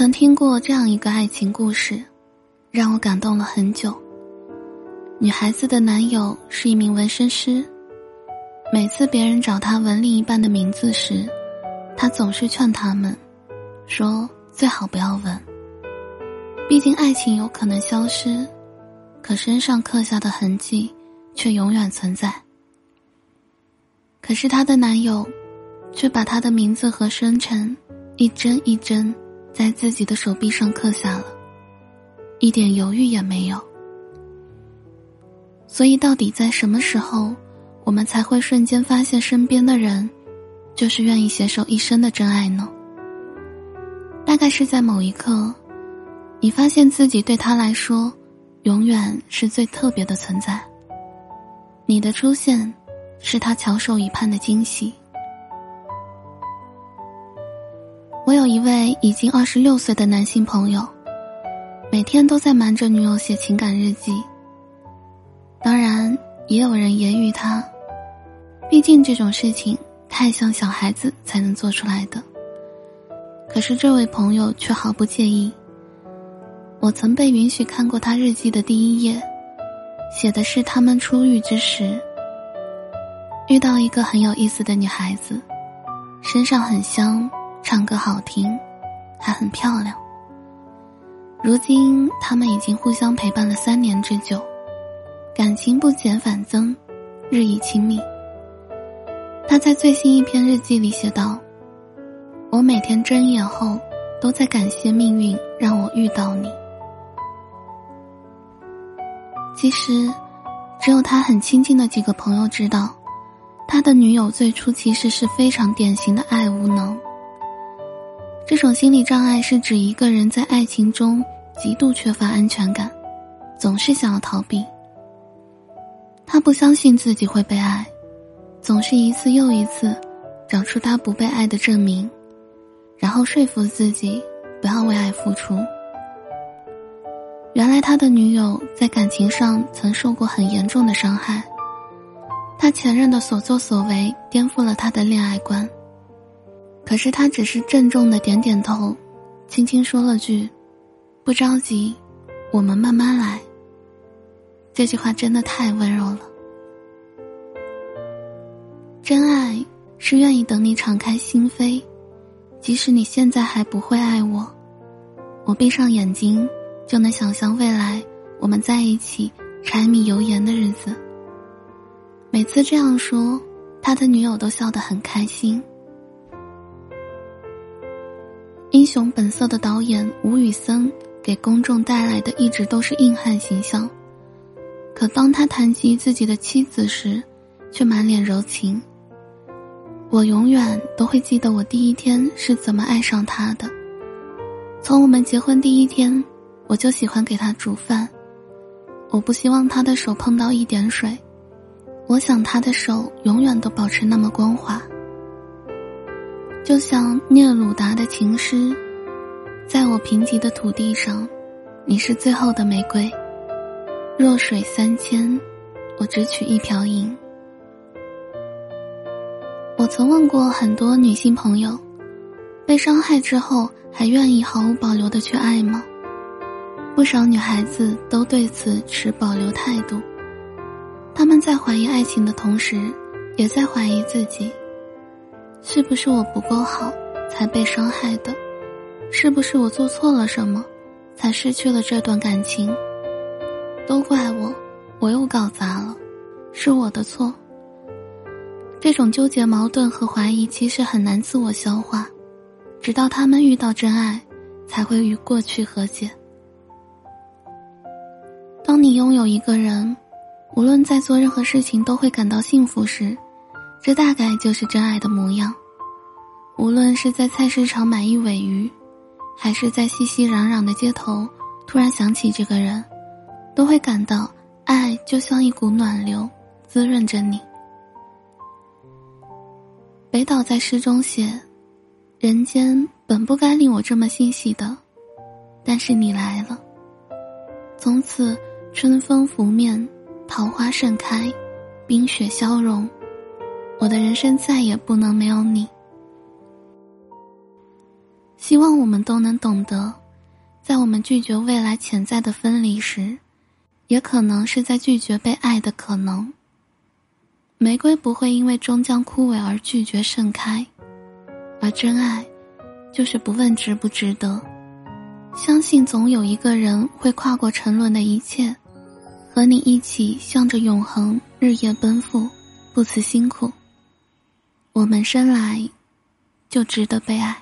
曾听过这样一个爱情故事，让我感动了很久。女孩子的男友是一名纹身师，每次别人找他纹另一半的名字时，他总是劝他们，说最好不要纹。毕竟爱情有可能消失，可身上刻下的痕迹却永远存在。可是她的男友，却把她的名字和生辰一针一针在自己的手臂上刻下了，一点犹豫也没有。所以，到底在什么时候，我们才会瞬间发现身边的人，就是愿意携手一生的真爱呢？大概是在某一刻，你发现自己对他来说，永远是最特别的存在。你的出现，是他翘首以盼的惊喜。一位已经二十六岁的男性朋友，每天都在瞒着女友写情感日记。当然，也有人揶揄他，毕竟这种事情太像小孩子才能做出来的。可是这位朋友却毫不介意。我曾被允许看过他日记的第一页，写的是他们初遇之时，遇到一个很有意思的女孩子，身上很香，唱歌好听，还很漂亮。如今他们已经互相陪伴了三年之久。感情不减反增，日益亲密。他在最新一篇日记里写道：“我每天睁眼后，都在感谢命运让我遇到你。”其实，只有他很亲近的几个朋友知道，他的女友最初其实是非常典型的爱无能。这种心理障碍是指一个人在爱情中极度缺乏安全感，总是想要逃避。他不相信自己会被爱，总是一次又一次找出他不被爱的证明，然后说服自己不要为爱付出。原来他的女友在感情上曾受过很严重的伤害，他前任的所作所为颠覆了他的恋爱观。可是他只是郑重的点点头，轻轻说了句：“不着急，我们慢慢来。”这句话真的太温柔了。真爱是愿意等你敞开心扉，即使你现在还不会爱我，我闭上眼睛就能想象未来我们在一起柴米油盐的日子。每次这样说，他的女友都笑得很开心。英雄本色的导演吴宇森给公众带来的一直都是硬汉形象。可当他谈及自己的妻子时，却满脸柔情。我永远都会记得我第一天是怎么爱上他的。从我们结婚第一天，我就喜欢给他煮饭。我不希望他的手碰到一点水，我想他的手永远都保持那么光滑。就像聂鲁达的情诗，在我贫瘠的土地上，你是最后的玫瑰。弱水三千，我只取一瓢饮。我曾问过很多女性朋友，被伤害之后还愿意毫无保留的去爱吗？不少女孩子都对此持保留态度。她们在怀疑爱情的同时，也在怀疑自己：是不是我不够好才被伤害的？是不是我做错了什么，才失去了这段感情？都怪我，我又搞砸了，是我的错。这种纠结、矛盾和怀疑其实很难自我消化，直到他们遇到真爱，才会与过去和解。当你拥有一个人，无论在做任何事情都会感到幸福时，这大概就是真爱的模样。无论是在菜市场买一尾鱼，还是在熙熙攘攘的街头突然想起这个人。都会感到爱就像一股暖流，滋润着你。北岛在诗中写：“人间本不该令我这么欣喜的，但是你来了。从此春风拂面，桃花盛开，冰雪消融，我的人生再也不能没有你。”希望我们都能懂得，在我们拒绝未来潜在的分离时，也可能是在拒绝被爱的可能。玫瑰不会因为终将枯萎而拒绝盛开，而真爱，就是不问值不值得，相信总有一个人会跨过沉沦的一切，和你一起向着永恒日夜奔赴，不辞辛苦。我们生来，就值得被爱。